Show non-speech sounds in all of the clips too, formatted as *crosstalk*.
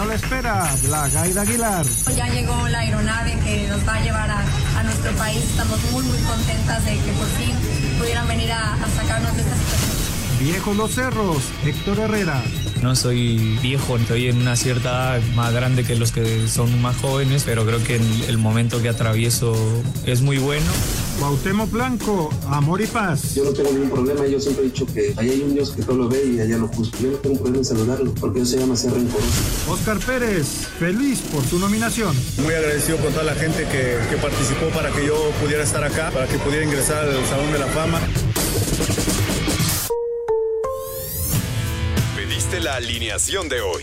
no la espera, la Gaida Aguilar. Ya llegó la aeronave que nos va a llevar a, a nuestro país. Estamos muy, muy contentas de que por fin pudieran venir a, a sacarnos de esta situación. Viejos los cerros, Héctor Herrera. No soy viejo, estoy en una cierta edad más grande que los que son más jóvenes, pero creo que el, el momento que atravieso es muy bueno. Cuauhtémoc Blanco, amor y paz. Yo no tengo ningún problema, yo siempre he dicho que allá hay un Dios que todo lo ve y allá lo juzga. Yo no tengo problema en saludarlo, porque eso se llama ser rencoroso. Oscar Pérez, feliz por su nominación. Muy agradecido con toda la gente que, que participó para que yo pudiera estar acá, para que pudiera ingresar al Salón de la Fama. Pediste la alineación de hoy.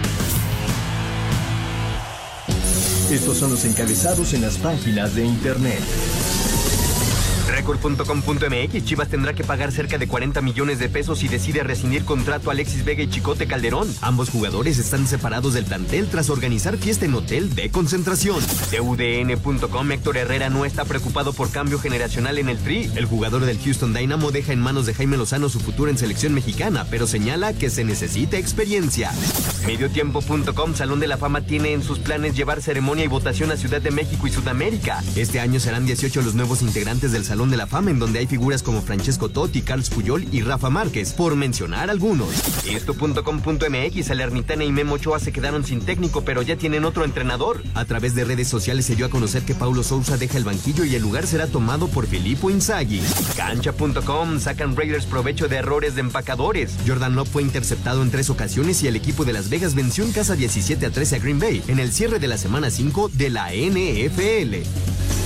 Estos son los encabezados en las páginas de internet. Record.com.mx Chivas tendrá que pagar cerca de 40 millones de pesos si decide rescindir contrato a Alexis Vega y Chicote Calderón. Ambos jugadores están separados del plantel tras organizar fiesta en hotel de concentración. De UDN.com Héctor Herrera no está preocupado por cambio generacional en el Tri. El jugador del Houston Dynamo deja en manos de Jaime Lozano su futuro en selección mexicana, pero señala que se necesita experiencia. Mediotiempo.com Salón de la Fama tiene en sus planes llevar ceremonia y votación a Ciudad de México y Sudamérica. Este año serán 18 los nuevos integrantes del Salón de la Fama, en donde hay figuras como Francesco Totti, Carlos Puyol y Rafa Márquez, por mencionar algunos. Esto.com.mx, Salernitana y Memo Ochoa se quedaron sin técnico, pero ya tienen otro entrenador. A través de redes sociales se dio a conocer que Paulo Sousa deja el banquillo y el lugar será tomado por Filippo Inzaghi. Cancha.com, sacan Raiders provecho de errores de empacadores. Jordan Love fue interceptado en tres ocasiones y el equipo de Las Vegas venció en casa 17 a 13 a Green Bay en el cierre de la semana 5 de la NFL.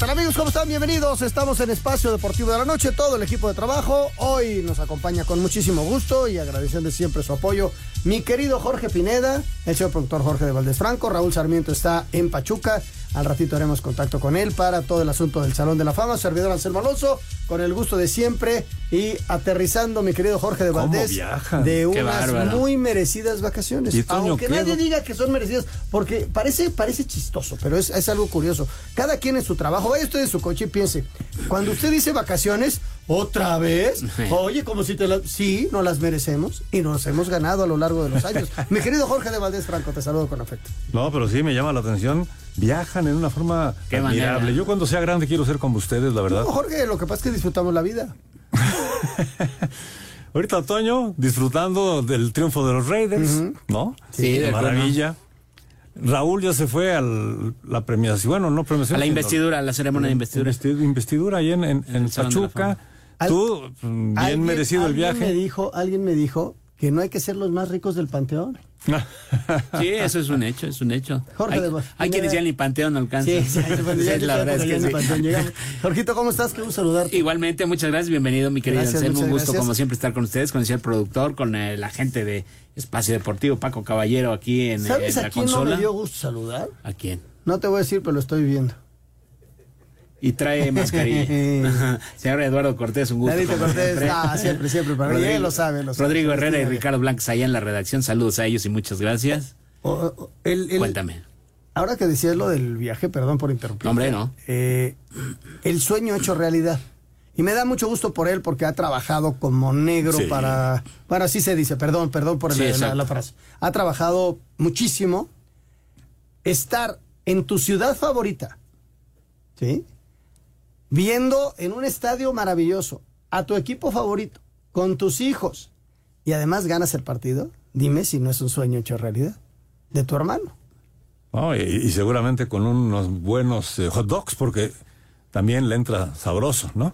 Tal amigos? ¿Cómo están? Bienvenidos. Estamos en Espacio Deportivo de la Noche, todo el equipo de trabajo. Hoy nos acompaña con muchísimo gusto y agradeciendo siempre su apoyo mi querido Jorge Pineda, el señor productor Jorge de Valdés Franco. Raúl Sarmiento está en Pachuca. Al ratito haremos contacto con él para todo el asunto del Salón de la Fama. Servidor Anselmo Alonso, con el gusto de siempre y aterrizando, mi querido Jorge de Valdés, de unas muy merecidas vacaciones. ¿Y Toño, Aunque nadie diga que son merecidas, porque parece, parece chistoso, pero es, es algo curioso. Cada quien en su trabajo, vaya usted en su coche y piense, cuando usted dice vacaciones, ¿otra vez? *laughs* Oye, como si te las... Sí, no las merecemos y nos hemos ganado a lo largo de los años. mi querido Jorge de Valdés Franco, te saludo con afecto. No, pero sí me llama la atención. Viajan en una forma Qué admirable. manera. Yo cuando sea grande quiero ser como ustedes, la verdad. No, Jorge, lo que pasa es que disfrutamos la vida. *laughs* Ahorita otoño, disfrutando del triunfo de los Raiders, ¿no? Sí, de acuerdo. maravilla. Raúl ya se fue a la premiación, bueno, no premiación. A la investidura, a la ceremonia de investidura. investi- investidura ahí en, en, en Pachuca. Tú, mm, bien merecido el alguien viaje. Me dijo, alguien me dijo que no hay que ser los más ricos del panteón. Sí, eso es un hecho, es un hecho. Jorge hay, de hay quienes ya ni panteón alcanzan. Sí, sí, *laughs* la verdad es que sí. Jorgito, ¿cómo estás? Qué gusto saludarte. Igualmente, muchas gracias, bienvenido mi querido Gracias, Anselmo, un gusto gracias. como siempre estar con ustedes, con el señor productor, con eh, la gente de Espacio Deportivo, Paco Caballero aquí en, ¿Sabes en a la quién no me dio gusto saludar? ¿A quién? No te voy a decir, pero lo estoy viendo. Y trae *laughs* mascarilla. Señor Eduardo Cortés, un gusto. Cortés, siempre. ah, siempre, siempre, para él lo sabe, lo sabe. Rodrigo Herrera y Ricardo Blancas allá en la redacción, saludos a ellos y muchas gracias. O- o- el- el- Cuéntame. Ahora que decías lo del viaje, perdón por interrumpir. Hombre, no. Eh, el sueño hecho realidad. Y me da mucho gusto por él porque ha trabajado como negro Sí. para... Bueno, así se dice, perdón, perdón por Sí, la- la frase. Ha trabajado muchísimo. Estar en tu ciudad favorita, ¿sí? Viendo en un estadio maravilloso a tu equipo favorito, con tus hijos, y además ganas el partido, dime si no es un sueño hecho realidad de tu hermano. No, y, y seguramente con unos buenos eh, hot dogs, porque también le entra sabroso, ¿no?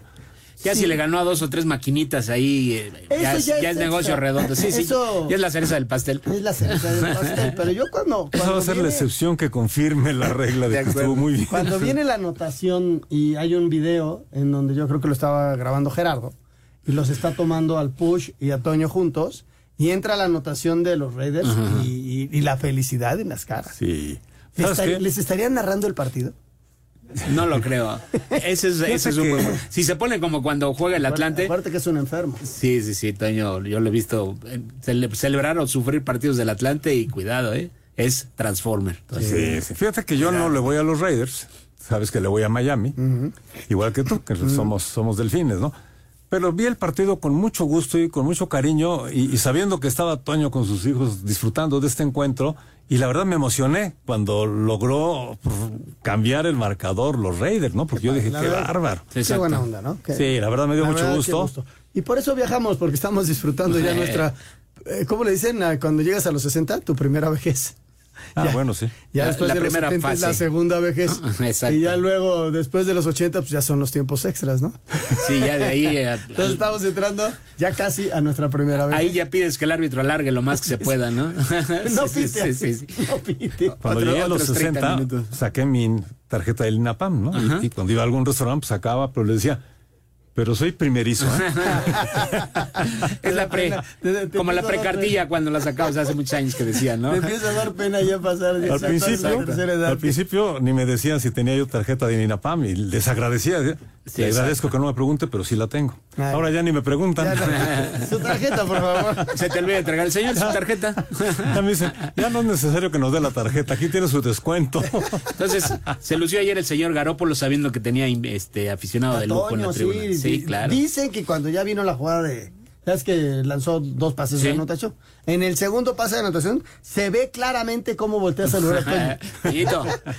Ya Sí. si le ganó a dos o tres maquinitas ahí, eh, ya, Eso es, ya ya es es negocio extra. redondo. Sí, sí. Eso- Ya es la cereza del pastel. Es la cereza del pastel, pero yo cuando, Esa va cuando a ser la excepción que confirme la regla de, De que estuvo muy bien. Cuando viene la anotación y hay un video en donde yo creo que lo estaba grabando Gerardo y los está tomando al Push y a Toño juntos y entra la anotación de los Raiders y, y- y la felicidad en las caras. Sí. ¿Les, les estarían narrando el partido? No lo creo. Ese es, ese es un que- buen- Si se pone como cuando juega el Atlante. Aparte que es un enfermo. Sí, sí, sí, Toño, yo lo he visto eh, cele- celebrar o sufrir partidos del Atlante y cuidado, ¿eh? Es Transformer. Sí, sí. Fíjate que yo no le voy a los Raiders. Sabes que le voy a Miami. Igual que tú, que somos, somos delfines, ¿no? Pero vi el partido con mucho gusto y con mucho cariño y, y sabiendo que estaba Toño con sus hijos disfrutando de este encuentro. Y la verdad me emocioné cuando logró pues, cambiar el marcador los Raiders, ¿no? Porque yo dije, qué verdad, bárbaro. Qué buena onda, ¿no? Que- Sí, la verdad me dio mucho verdad, qué gusto. Y por eso viajamos, porque estamos disfrutando ya nuestra... eh, ¿Cómo le dicen ah, cuando llegas a los 60? Tu primera vejez. Ah, Ya. bueno, sí. Ya La- después la de los primera 70 es la fase. segunda vejez. *laughs* Exacto. Y ya luego, después de los 80, pues ya son los tiempos extras, ¿no? Sí, ya de ahí. eh, *laughs* Entonces estamos entrando ya casi a nuestra primera vejez. ahí ya pides que el árbitro alargue lo más que se pueda, ¿no? *laughs* No Sí, pite, sí, sí, sí. no pite. Cuando Otro- llegué a los otros 30 60, minutos. saqué mi tarjeta del INAPAM, ¿no? Y- Y, cuando iba a algún restaurante, pues sacaba, pero le decía, pero soy primerizo. ¿eh?". *laughs* Es la pre. Te- te- te Como la precartilla cuando la sacabas hace muchos años que decían, ¿no? Me empieza a dar pena ya pasar. ya al la principio, tercera edad. al principio ni me decían si tenía yo tarjeta de INAPAM y les agradecía. ¿eh? Sí, Le exacto. agradezco que no me pregunte, pero sí la tengo. Ay. Ahora ya ni me preguntan. Ya. *laughs* Su tarjeta, por favor. Se te olvida entregar el señor su tarjeta. *laughs* Ya me dicen, ya no es necesario que nos dé la tarjeta, aquí tiene su descuento. Entonces, se lució ayer el señor Garópolo sabiendo que tenía este aficionado de lujo en la tribuna. sí, Sí, claro. Dicen que cuando ya vino la jugada de. ¿Sabes que lanzó dos pases de anotación? En el segundo pase de anotación se ve claramente cómo voltea a saludar *laughs* a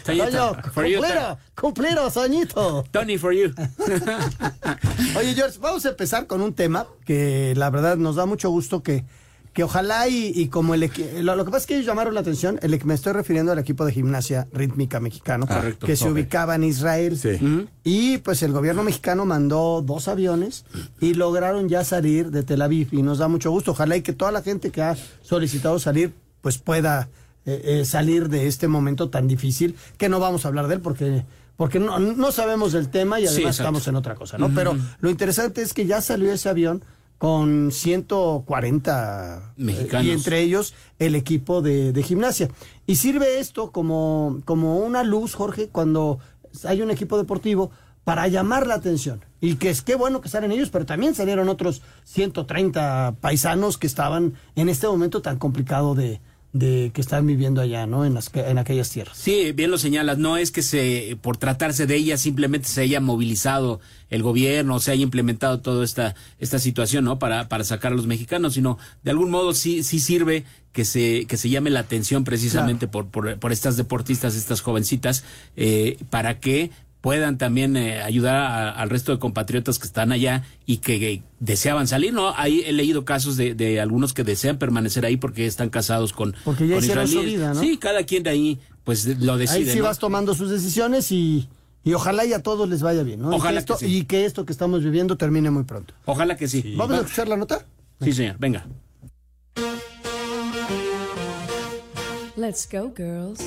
Toño, for you, cumplido, cumplido, Soñito. Tony for you. *laughs* Oye, George, vamos a empezar con un tema que la verdad nos da mucho gusto que, que ojalá y, y como el lo, lo que pasa es que ellos llamaron la atención, el, me estoy refiriendo al equipo de gimnasia rítmica mexicano, Correcto. que se ubicaba en Israel. Sí. Y pues el gobierno mexicano mandó dos aviones y lograron ya salir de Tel Aviv y nos da mucho gusto. Ojalá y que toda la gente que ha solicitado salir pues pueda eh, eh, salir de este momento tan difícil, que no vamos a hablar de él porque porque no, no sabemos del tema y además estamos en otra cosa, ¿no? Pero lo interesante es que ya salió ese avión con 140 eh, Mexicanos. y entre ellos el equipo de, de gimnasia. Y sirve esto como, como una luz, Jorge, cuando hay un equipo deportivo para llamar la atención. Y que es qué bueno que salen ellos, pero también salieron otros 130 paisanos que estaban en este momento tan complicado de, de que están viviendo allá, ¿no? En, las, en aquellas tierras. Sí, bien lo señalas, no es que se, por tratarse de ella, simplemente se haya movilizado el gobierno, se haya implementado toda esta, esta situación, ¿no? Para, para sacar a los mexicanos, sino de algún modo sí, sí sirve que se, que se llame la atención precisamente por, por, por estas deportistas, estas jovencitas, eh, para que puedan también eh, ayudar a- al resto de compatriotas que están allá y que, que deseaban salir, ¿no? Ahí he leído casos de, de algunos que desean permanecer ahí porque están casados con, Porque ya con su vida, ¿no? Sí, cada quien de ahí pues lo decide. Ahí sí ¿no? vas tomando sus decisiones y, y ojalá y a todos les vaya bien, ¿no? Ojalá y, que esto, que sí. y que esto que estamos viviendo termine muy pronto. Ojalá que sí. ¿Vamos a escuchar la nota? Sí, señor, venga. Let's go, girls.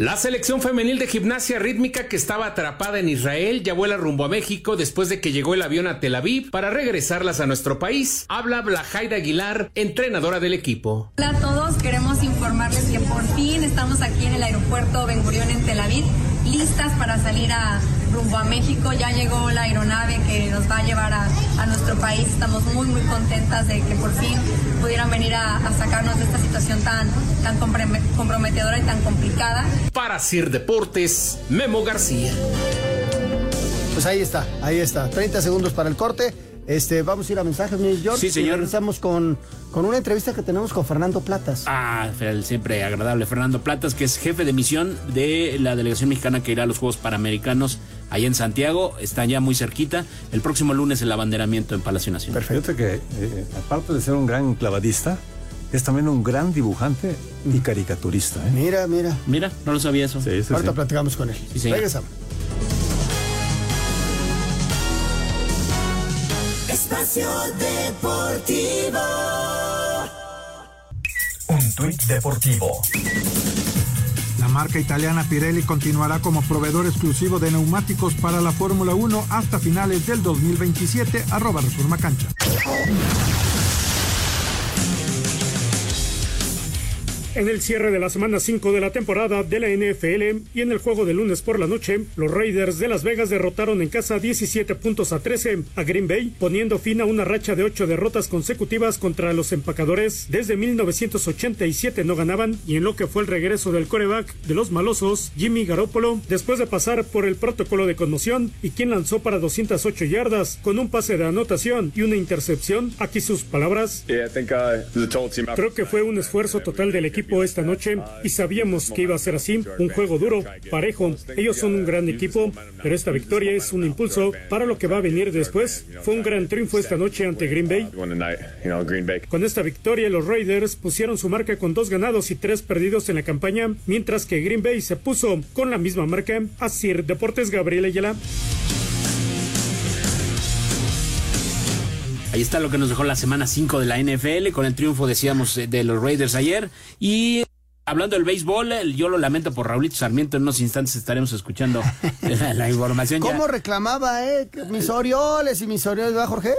La selección femenil de gimnasia rítmica que estaba atrapada en Israel ya vuela rumbo a México después de que llegó el avión a Tel Aviv para regresarlas a nuestro país. Habla Blajaida Aguilar, entrenadora del equipo. Hola a todos, queremos informarles que por fin estamos aquí en el aeropuerto Ben Gurión en Tel Aviv, listas para salir a rumbo a México. Ya llegó la aeronave que nos va a llevar a, a nuestro país. Estamos muy muy contentas de que por fin pudieran venir a, a sacarnos de esta situación tan, tan comprome- comprometedora y tan complicada. Para Sir Deportes, Memo García. Pues ahí está, ahí está. 30 segundos para el corte. Este, vamos a ir a mensajes, mi George. Sí, señor. Y regresamos con, con una entrevista que tenemos con Fernando Platas. Ah, el siempre agradable Fernando Platas, que es jefe de misión de la delegación mexicana que irá a los Juegos Panamericanos allá en Santiago. Están ya muy cerquita. El próximo lunes el abanderamiento en Palacio Nacional. Fíjate que, eh, aparte de ser un gran clavadista, es también un gran dibujante y caricaturista. ¿eh? Mira, mira. Mira, no lo sabía eso. Sí, sí, Ahorita sí. platicamos con él. Regresamos. Espacio Deportivo. Un tuit deportivo. Marca italiana Pirelli continuará como proveedor exclusivo de neumáticos para la Fórmula 1 hasta finales del 2027, arroba Reforma Cancha. En el cierre de la semana 5 de la temporada de la NFL y en el juego de lunes por la noche, los Raiders de Las Vegas derrotaron en casa 17 puntos a 13 a Green Bay, poniendo fin a una racha de 8 derrotas consecutivas contra los empacadores. Desde 1987 no ganaban y en lo que fue el regreso del coreback de los malosos, Jimmy Garoppolo, después de pasar por el protocolo de conmoción y quien lanzó para 208 yardas con un pase de anotación y una intercepción, aquí sus palabras. Creo que fue un esfuerzo total del equipo esta noche y sabíamos que iba a ser así, un juego duro, parejo. Ellos son un gran equipo, pero esta victoria es un impulso para lo que va a venir después. Fue un gran triunfo esta noche ante Green Bay. Con esta victoria los Raiders pusieron su marca con dos ganados y tres perdidos en la campaña, mientras que Green Bay se puso con la misma marca. Así Deportes Gabriel Ayala. Ahí está lo que nos dejó la semana 5 de la NFL con el triunfo, decíamos, eh, de los Raiders ayer. Y hablando del béisbol, yo lo lamento por Raulito Sarmiento. En unos instantes estaremos escuchando *laughs* la, la información. ¿Cómo reclamaba, eh? Mis Orioles y mis Orioles, ¿verdad, Jorge?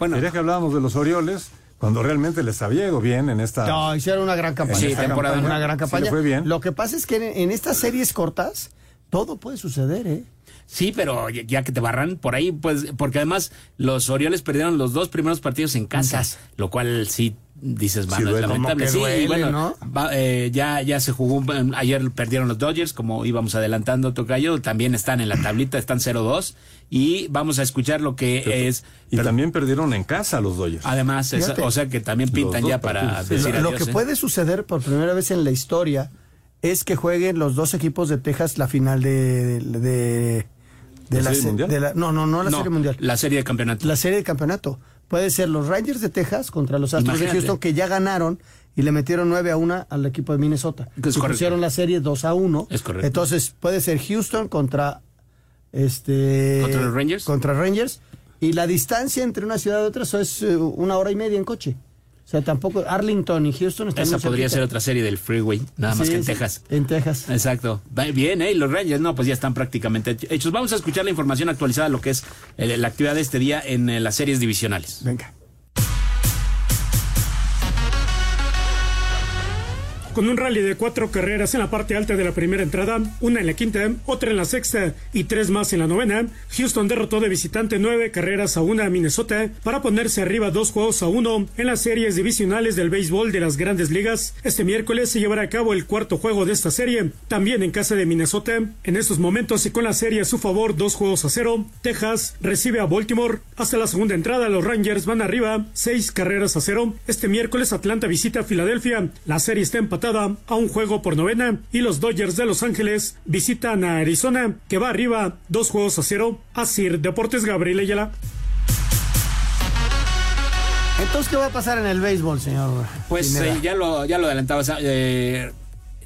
Bueno, quería que hablábamos de los Orioles cuando realmente les había ido bien en esta. No, hicieron una gran campaña. Sí, temporada. Una gran Sí, campaña. le fue bien. Lo que pasa es que en, en estas series cortas todo puede suceder, ¿eh? Sí, pero ya- que te barran por ahí, pues, porque además los Orioles perdieron los dos primeros partidos en casa, lo cual sí dices, mano, es duele. lamentable. Como que Sí, y bueno, ¿no? va- eh, ya, ya se jugó, eh, ayer perdieron los Dodgers, como íbamos adelantando, Tocayo, también están en la tablita, están 0-2, y vamos a escuchar lo que es... Y también perdieron en casa los Dodgers. Además, es- o sea que también pintan ya para partidos, sí. decir Lo, que ¿eh? puede suceder por primera vez en la historia es que jueguen los dos equipos de Texas la final de, de, de ¿La la, Serie se- Mundial? de la- no, no, no la No, serie mundial. La serie de campeonato. La serie de campeonato. Puede ser los Rangers de Texas contra los Astros Imagínate. de Houston que ya ganaron y le metieron 9 a 1 al equipo de Minnesota. Es pusieron la serie 2 a 1. Es correcto. Entonces puede ser Houston contra este ¿Contra los Rangers? Contra Rangers y la distancia entre una ciudad y otra eso es eh, una hora y media en coche. Sea, tampoco Arlington y Houston están Esa podría cerquita. ser otra serie del Freeway, nada más que en sí, Texas. En Texas. Exacto. Bien, ¿eh? Los Rangers, no, pues ya están prácticamente hechos. Vamos a escuchar la información actualizada, lo que es eh, la actividad de este día en eh, las series divisionales. Venga. Con un rally de cuatro carreras en la parte alta de la primera entrada, una en la quinta, otra en la sexta y tres más en la novena, Houston derrotó de visitante nueve carreras a una a Minnesota para ponerse arriba dos juegos a uno en las series divisionales del béisbol de las grandes ligas. Este miércoles se llevará a cabo el cuarto juego de esta serie, también en casa de Minnesota. En estos momentos y con la serie a su favor dos juegos a cero, Texas recibe a Baltimore. Hasta la segunda entrada los Rangers van arriba seis carreras a cero. Este miércoles Atlanta visita a Filadelfia. La serie está empatada a un juego por novena y los Dodgers de Los Ángeles visitan a Arizona que va arriba dos juegos a cero. Así Deportes Gabriel Ayala. Entonces, ¿qué va a pasar en el béisbol, señor? Pues eh, ya lo ya lo adelantabas. eh,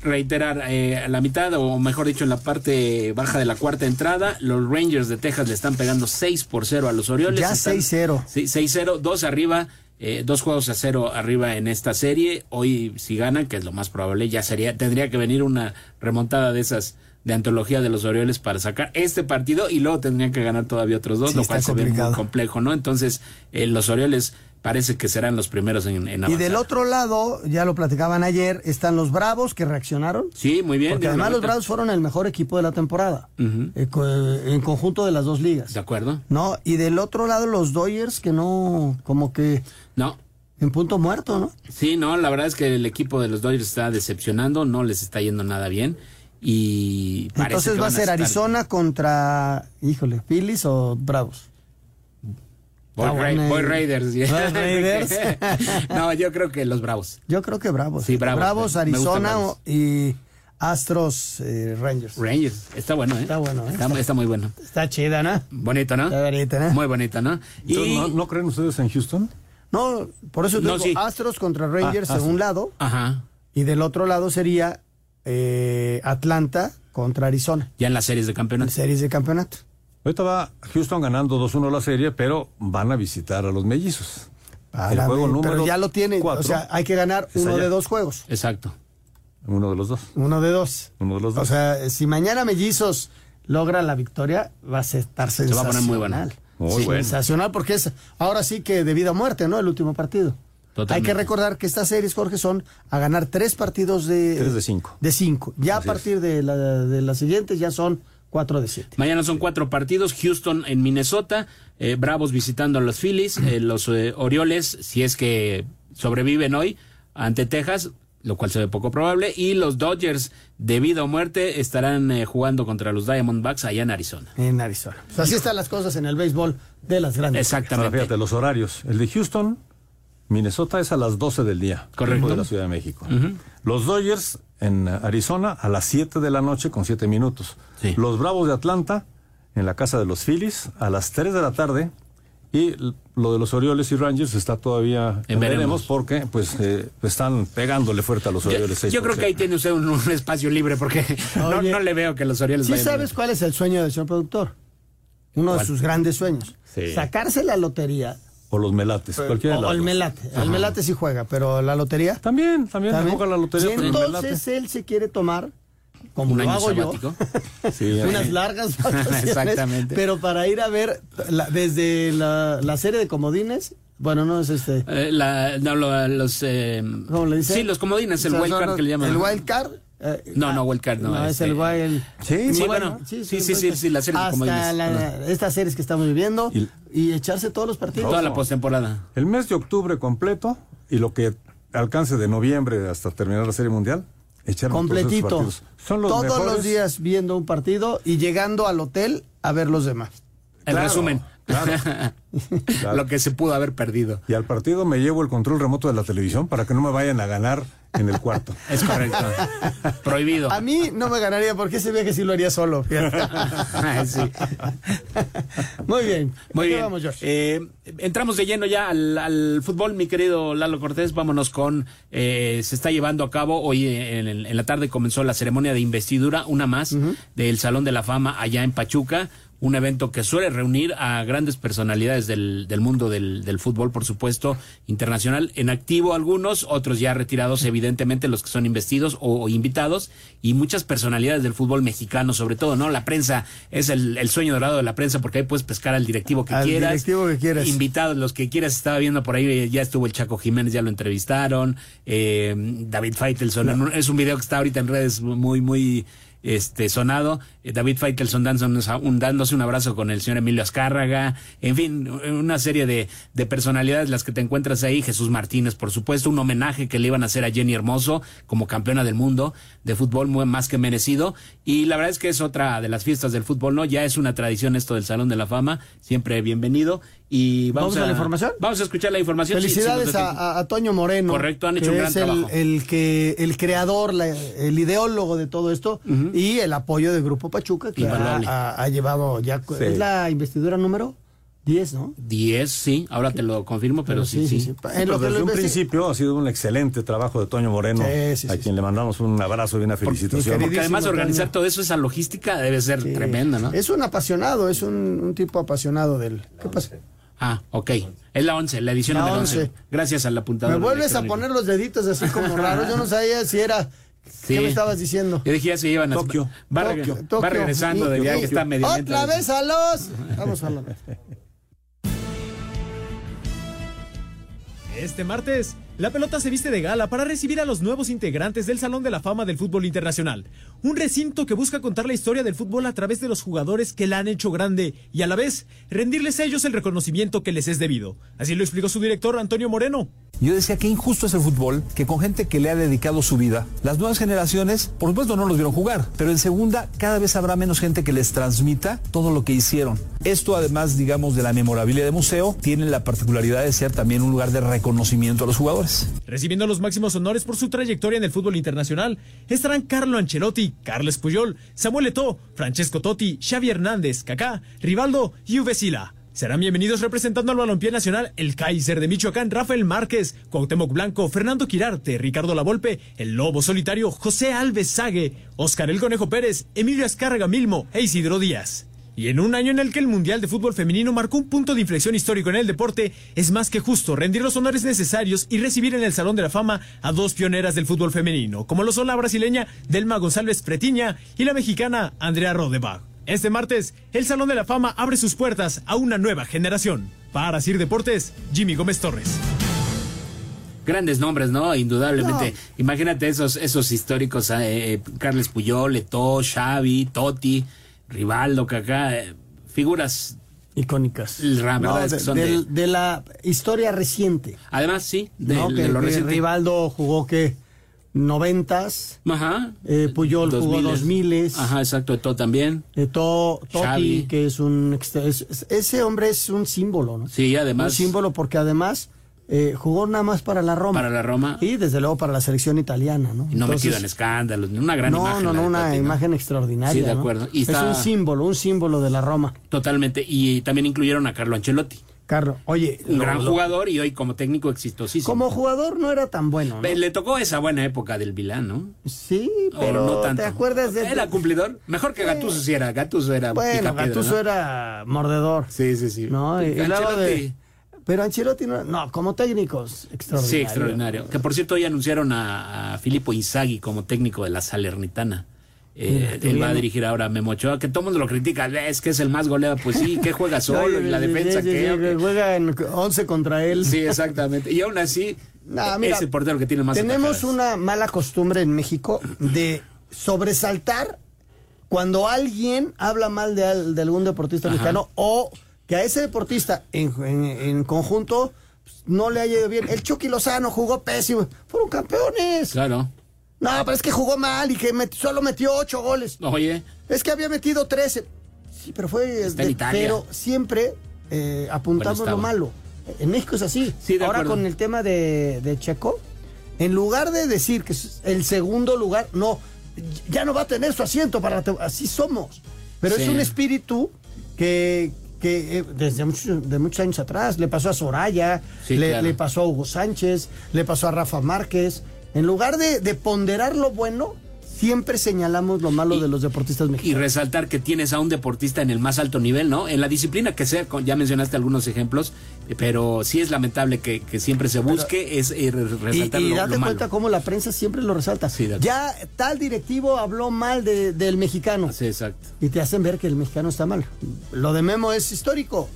reiterar, eh, a la mitad, o mejor dicho, en la parte baja de la cuarta entrada, los Rangers de Texas le están pegando 6 por 0 a los Orioles. Ya Están- 6-0. Sí, 6-0, dos arriba, eh, dos juegos a cero arriba en esta serie. Hoy, si ganan, que es lo más probable, ya sería, tendría que venir una remontada de esas de antología de los Orioles para sacar este partido y luego tendrían que ganar todavía otros dos, Sí, lo cual se ve muy complejo, ¿no? Entonces, eh, los Orioles parece que serán los primeros en, en Y avanzar. del otro lado, ya lo platicaban ayer, están los Bravos que reaccionaron. Sí, muy bien. Porque además los. Bravos fueron el mejor equipo de la temporada, eh, eh, en conjunto de las dos ligas. ¿De acuerdo? ¿No? Y del otro lado los Dodgers que no, como que No. en punto muerto, ¿no? Sí, no, la verdad es que el equipo de los Dodgers está decepcionando, no les está yendo nada bien y Entonces va a ser estar- Arizona contra, híjole, Phillies o Bravos. Voy, Ra- voy. *laughs* Raiders. No, yo creo que los Bravos. Yo creo que Bravos. Sí, Bravos, gustan Arizona Bravos. y Astros eh, Rangers. Rangers, está bueno, ¿eh? Está bueno, ¿eh? Está, muy- está muy bueno. Está chida, ¿no? Bonito, ¿no? Está bonita, ¿no? Muy bonito, ¿no? Entonces, Y... ¿no, no creen ustedes en Houston? No, por eso te No, digo, sí. Astros contra Rangers Ah, de un lado Ajá. y del otro lado sería eh, Atlanta contra Arizona Ya en las series de en campeonato. series de campeonato. Ahorita va Houston ganando 2-1 la serie, pero van a visitar a los mellizos. el juego número Pero ya lo tiene, o sea, hay que ganar uno de dos juegos. Exacto. Uno de los dos. Uno de dos. Uno de los dos. O sea, si mañana mellizos logra la victoria, va a estar sensacional. Se va a poner muy bueno. Muy sensacional porque es ahora sí que de vida o muerte, ¿no? El último partido. Hay que recordar que estas series, Jorge, son a ganar tres partidos de... Tres de cinco. De cinco. Ya a partir de la, de la siguiente ya son cuatro de siete. Mañana son cuatro partidos. Houston en Minnesota, eh, Bravos visitando a los Phillies, eh, los eh, Orioles, si es que sobreviven hoy, ante Texas, lo cual se ve poco probable, y los Dodgers, de vida o muerte, estarán jugando contra los Diamondbacks allá en Arizona. En Arizona. así están las cosas en el béisbol de las grandes. Exactamente. fíjate, los horarios. El de Houston Minnesota es a las 12 del día. Correcto. De la Ciudad de México. Los Dodgers en Arizona a las 7 de la noche con 7 minutos. Los Bravos de Atlanta en la casa de los Phillies a las 3 de la tarde. Y lo de los Orioles y Rangers está todavía en veremos porque pues eh, están pegándole fuerte a los Orioles. Yo, creo que ahí tiene usted un, espacio libre porque *laughs* no, le veo que los Orioles ¿Sí sabes cuál es el sueño del señor productor? Uno de sus grandes sueños. Sacarse la lotería o los melates, cualquiera O el melate. El melate sí juega, pero la lotería. También, también, juega la lotería. entonces él se quiere tomar, como Un lo hago yo, *laughs* unas largas *laughs* vacaciones. Exactamente. Pero para ir a ver desde la, serie de comodines bueno, no es este. Eh, la, no, los. Eh, ¿Cómo le dice? Sí, los comodines, el wild card que le llaman. El wild card eh, no, no, Wildcard no. No, es el este, Wild. Sí, sí, bueno, sí, sí, sí, sí, la serie Hasta la, estas series que estamos viviendo y, echarse todos los partidos. Toda la postemporada. El mes de octubre completo y lo que alcance de noviembre hasta terminar la serie mundial. Echar Completito. Todos, Son los todos los días viendo un partido y llegando al hotel a ver los demás. El resumen. *laughs* Lo que se pudo haber perdido. Y al partido me llevo el control remoto de la televisión para que no me vayan a ganar en el cuarto. *laughs* Es correcto. Prohibido. A mí no me ganaría porque ese viaje sí lo haría solo. *laughs* Muy bien. Muy bien. Eh, entramos de lleno ya al, fútbol, mi querido Lalo Cortés. Vámonos con. Eh, se está llevando a cabo hoy en, la tarde comenzó la ceremonia de investidura, una más, del Salón de la Fama allá en Pachuca un evento que suele reunir a grandes personalidades del, del mundo del, del, fútbol, por supuesto, internacional, en activo algunos, otros ya retirados, evidentemente, los que son investidos o, invitados, y muchas personalidades del fútbol mexicano, sobre todo, ¿no? La prensa es el, el sueño dorado de la prensa, porque ahí puedes pescar al directivo que al quieras. Directivo que quieras. Invitados, los que quieras, estaba viendo por ahí, ya estuvo el Chaco Jiménez, ya lo entrevistaron, eh, David Feitelson, es un video que está ahorita en redes muy, muy este sonado, David Feitelson dándose un abrazo con el señor Emilio Azcárraga, en fin, una serie de, de, personalidades las que te encuentras ahí, Jesús Martínez, por supuesto, un homenaje que le iban a hacer a Jenny Hermoso como campeona del mundo de fútbol, muy más que merecido, y la verdad es que es otra de las fiestas del fútbol, ¿no? Ya es una tradición esto del Salón de la Fama, siempre bienvenido, y vamos, a, la información. Vamos a escuchar la información. Felicidades a, Toño Moreno. Correcto, han hecho un gran es el, trabajo. El que el creador, el ideólogo de todo esto y el apoyo del Grupo Pachuca que ha, llevado ya es la investidura número 10, ¿no? 10, sí, ahora te lo confirmo, pero, sí, sí. desde un principio ha sido un excelente trabajo de Toño Moreno, a quien le mandamos un abrazo y una felicitación. Porque además organizar todo eso, esa logística debe ser tremenda, ¿no? Es un apasionado, es un, tipo apasionado del... ¿Qué pasa? Ah, ok. Es la 11, la edición la 11. Gracias al apuntador. Me vuelves a poner los deditos así como *laughs* raros. Yo no sabía si era. ¿Qué me estabas diciendo? Yo dije ya se llevan a Tokio. Va, va regresando de viaje, está medio. ¡Otra vez a los! Vamos a hablar. Este martes, la pelota se viste de gala para recibir a los nuevos integrantes del Salón de la Fama del Fútbol Internacional. Un recinto que busca contar la historia del fútbol a través de los jugadores que la han hecho grande y a la vez rendirles a ellos el reconocimiento que les es debido. Así lo explicó su director Antonio Moreno. Yo decía que injusto es el fútbol, que con gente que le ha dedicado su vida, las nuevas generaciones, por supuesto, no los vieron jugar, pero en segunda, cada vez habrá menos gente que les transmita todo lo que hicieron. Esto, además, digamos, de la memorabilidad de museo, tiene la particularidad de ser también un lugar de reconocimiento a los jugadores. Recibiendo los máximos honores por su trayectoria en el fútbol internacional, estarán Carlo Ancelotti, Carles Puyol, Samuel Eto'o, Francesco Totti, Xavi Hernández, Kaká, Rivaldo y Uvesila. Serán bienvenidos representando al balompié nacional el Kaiser de Michoacán, Rafael Márquez, Cuauhtémoc Blanco, Fernando Quirarte, Ricardo Lavolpe, el Lobo Solitario, José Alves Sague, Oscar El Conejo Pérez, Emilio Azcárraga Milmo e Isidro Díaz. Y en un año en el que el Mundial de Fútbol Femenino marcó un punto de inflexión histórico en el deporte, es más que justo rendir los honores necesarios y recibir en el Salón de la Fama a dos pioneras del fútbol femenino, como lo son la brasileña Delma González Pretiña y la mexicana Andrea Rodebach. Este martes, el Salón de la Fama abre sus puertas a una nueva generación. Para Sir Deportes, Jimmy Gómez Torres. Grandes nombres, ¿no? Indudablemente. Imagínate esos, esos históricos, eh, eh, Carles Puyol, Eto'o, Xavi, Totti, Rivaldo, Kaká, eh, figuras icónicas. La No, de, son de- de- de la historia reciente. Además, sí, de, ¿no? de que, lo que reciente. Rivaldo jugó que noventas, Ajá. eh, Puyol jugó 2000s. dos miles, Ajá, exacto, Eto'o también. Eto- Totti, que es un es- ese hombre es un símbolo, ¿no? Sí, además. Un símbolo porque además eh, jugó nada más para la Roma. Para la Roma. Y desde luego para la selección italiana, ¿no? Y no Entonces, metido en escándalos, una gran no, imagen. no, no, una imagen extraordinaria. Sí, de ¿no? acuerdo. Es un símbolo, un símbolo de la Roma. Totalmente. Y también incluyeron a Carlo Ancelotti. Carlos, oye, Un gran lo- jugador y hoy como técnico exitosísimo. como jugador no era tan bueno, ¿no? Le tocó esa buena época del Vilán, ¿no? Sí, O pero no tanto. ¿te acuerdas de Era cumplidor. Mejor que Gattuso sí era. Gattuso era Bueno, ¿no? era mordedor. Sí, sí, sí. ¿no? Y, y luego de- Ancelotti. Pero Ancelotti no, no, como técnicos, extraordinario. Sí, extraordinario. Que por cierto hoy anunciaron a, a Filippo Inzaghi como técnico de la Salernitana. Eh, él va a dirigir ahora a Memo Ochoa, que todo el mundo lo critica, es que es el más goleado. Pues sí, que juega *laughs* solo y la defensa sí, sí, que... sí, que juega en 11 contra él. Sí, exactamente. Y aún así, No, mira, es el portero que tiene más Tenemos atajadas. una mala costumbre en México de sobresaltar cuando alguien habla mal de, al- de algún deportista Ajá. mexicano o que a ese deportista en, en- en conjunto pues, no le haya ido bien. El Chucky Lozano jugó pésimo. Fueron campeones. Claro. No, pero es que jugó mal y que solo metió ocho goles. Oye, Es que había metido 13. Sí, pero fue. Está en de- Italia. Pero siempre eh, apuntamos Bueno, lo malo. En México es así. Sí, de Ahora acuerdo. con el tema de, de Checo, en lugar de decir que es el segundo lugar, no, ya no va a tener su asiento para. te- Así somos. Pero es un espíritu que. Que eh, desde muchos, de muchos años atrás le pasó a Soraya, Sí, le, claro. le pasó a Hugo Sánchez, le pasó a Rafa Márquez. En lugar de, de ponderar lo bueno, siempre señalamos lo malo de los deportistas y mexicanos. resaltar que tienes a un deportista en el más alto nivel, ¿no? En la disciplina que sea, ya mencionaste algunos ejemplos, pero sí es lamentable que, que siempre se busque es eh, re- Y, resaltar y lo, date lo malo. cuenta cómo la prensa siempre lo resalta. Sí, ya tal directivo habló mal de- del mexicano Sí, exacto. y te hacen ver que el mexicano está mal. Lo de Memo es histórico.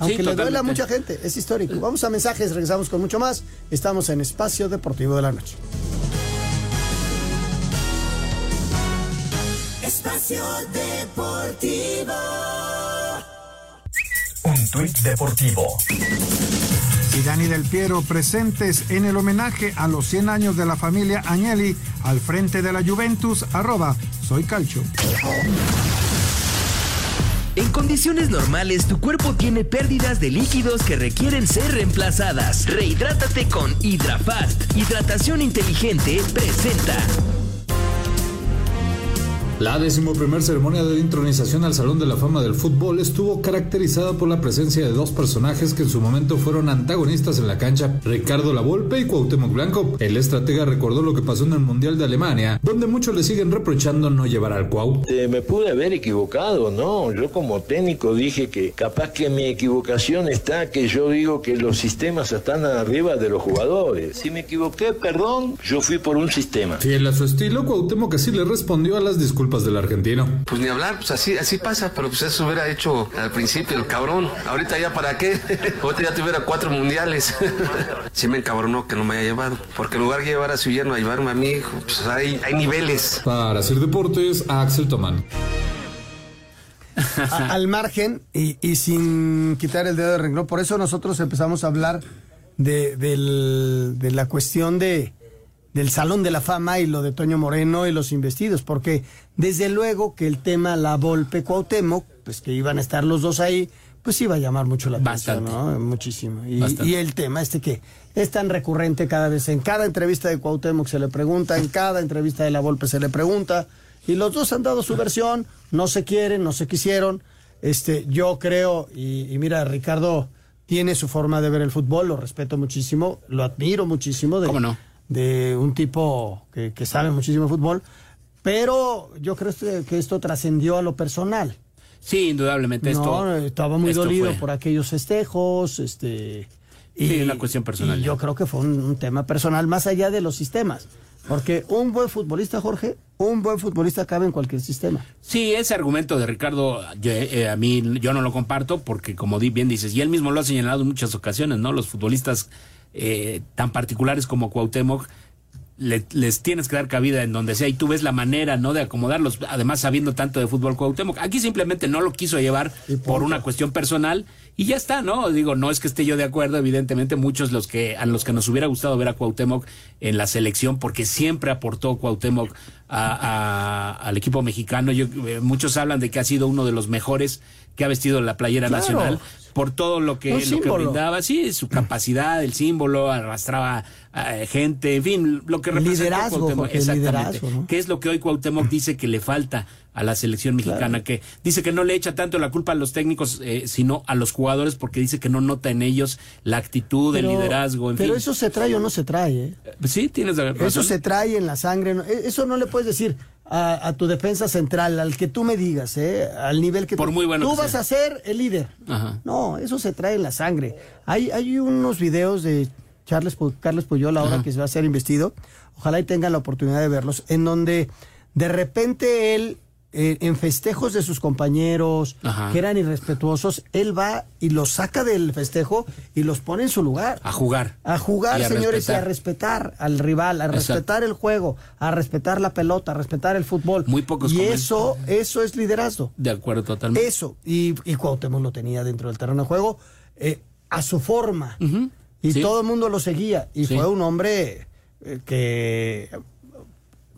Aunque le duele a mucha gente, es histórico. Vamos a mensajes, regresamos con mucho más. Estamos en Espacio Deportivo de la Noche. Espacio Deportivo. Un tuit deportivo. Y Dani Del Piero presentes en el homenaje a los 100 años de la familia Agnelli al frente de la Juventus, arroba soy calcio. En condiciones normales, tu cuerpo tiene pérdidas de líquidos que requieren ser reemplazadas. Rehidrátate con HidraFast. Hidratación inteligente presenta. La decimoprimer ceremonia de intronización al Salón de la Fama del Fútbol estuvo caracterizada por la presencia de dos personajes que en su momento fueron antagonistas en la cancha, Ricardo Lavolpe y Cuauhtémoc Blanco. El estratega recordó lo que pasó en el Mundial de Alemania, donde muchos le siguen reprochando no llevar al Cuau. Eh, me pude haber equivocado, ¿no? Yo como técnico dije que capaz que mi equivocación está que yo digo que los sistemas están arriba de los jugadores. Si me equivoqué, perdón, yo fui por un sistema. Fiel a su estilo, Cuauhtémoc así le respondió a las disculpas del argentino. Pues ni hablar, pues así, así pasa, pero pues eso hubiera hecho al principio el cabrón. Ahorita ya para qué, *laughs* ahorita ya tuviera cuatro mundiales. *laughs* sí me encabronó que no me haya llevado, porque en lugar de llevar a su yerno a llevarme a mi hijo, pues hay, hay niveles. Para hacer deportes, Axel Tomán. A- al margen y, y sin quitar el dedo de renglón. Por eso nosotros empezamos a hablar de, del- de la cuestión de, del Salón de la Fama y lo de Toño Moreno y los investidos, porque desde luego que el tema La Volpe Cuauhtémoc, pues que iban a estar los dos ahí, pues iba a llamar mucho la atención, ¿no? Muchísimo. Y, Bastante. y el tema este que es tan recurrente cada vez, en cada entrevista de Cuauhtémoc se le pregunta, en cada entrevista de La Volpe se le pregunta, y los dos han dado su versión, no se quieren, no se quisieron. Este, yo creo, y, y mira, Ricardo tiene su forma de ver el fútbol, lo respeto muchísimo, lo admiro muchísimo de, ¿Cómo no? De un tipo que, que sabe muchísimo de fútbol, pero yo creo este- que esto trascendió a lo personal. Sí, indudablemente esto. No, estaba muy dolido fue- por aquellos festejos, este. Sí, una cuestión personal y yo creo que fue un, un tema personal más allá de los sistemas. Porque un buen futbolista, Jorge, un buen futbolista cabe en cualquier sistema. Sí, ese argumento de Ricardo, yo, eh, a mí yo no lo comparto porque como di- bien dices, y él mismo lo ha señalado en muchas ocasiones, ¿no? Los futbolistas eh, tan particulares como Cuauhtémoc le- les tienes que dar cabida en donde sea y tú ves la manera, ¿no? De acomodarlos, además sabiendo tanto de fútbol Cuauhtémoc. Aquí simplemente no lo quiso llevar por una cuestión personal y ya está, ¿no? Digo, no es que esté yo de acuerdo, evidentemente muchos los que a los que nos hubiera gustado ver a Cuauhtémoc en la selección porque siempre aportó Cuauhtémoc a- a- al equipo mexicano. Yo, eh, muchos hablan de que ha sido uno de los mejores que ha vestido la playera Claro. nacional por todo lo que, lo que brindaba, sí, su capacidad, el símbolo, arrastraba gente, en fin, lo que representa Liderazgo, Cuauhtémoc, Jorge, exactamente. liderazgo, ¿no? ¿Qué es lo que hoy Cuauhtémoc dice que le falta a la selección mexicana? Que dice que no le echa tanto la culpa a los técnicos, eh, sino a los jugadores, porque dice que no nota en ellos la actitud, el liderazgo, en pero fin. eso se trae o no se trae, ¿eh? Sí, tienes razón. Eso se trae en la sangre. e- Eso no le puedes decir a, a tu defensa central, al que tú me digas, ¿eh? al nivel que Por tú, muy bueno tú que vas sea. a ser el líder. Ajá. No, eso se trae en la sangre. Hay, hay unos videos de Charles, Carles Puyol ahora Ajá. que se va a ser investido. Ojalá y tengan la oportunidad de verlos, en donde de repente él, eh, en festejos de sus compañeros, Ajá. que eran irrespetuosos, él va y los saca del festejo y los pone en su lugar. A jugar. A jugar, Y a señores, y a respetar. al rival, a Exacto. respetar el juego, a respetar la pelota, a respetar el fútbol. Muy pocos Y comen- eso, eso es liderazgo. De acuerdo, totalmente. Eso. Y, y Cuauhtémoc lo tenía dentro del terreno de juego eh, a su forma. Y Sí. todo el mundo lo seguía. Y Sí. fue un hombre eh, que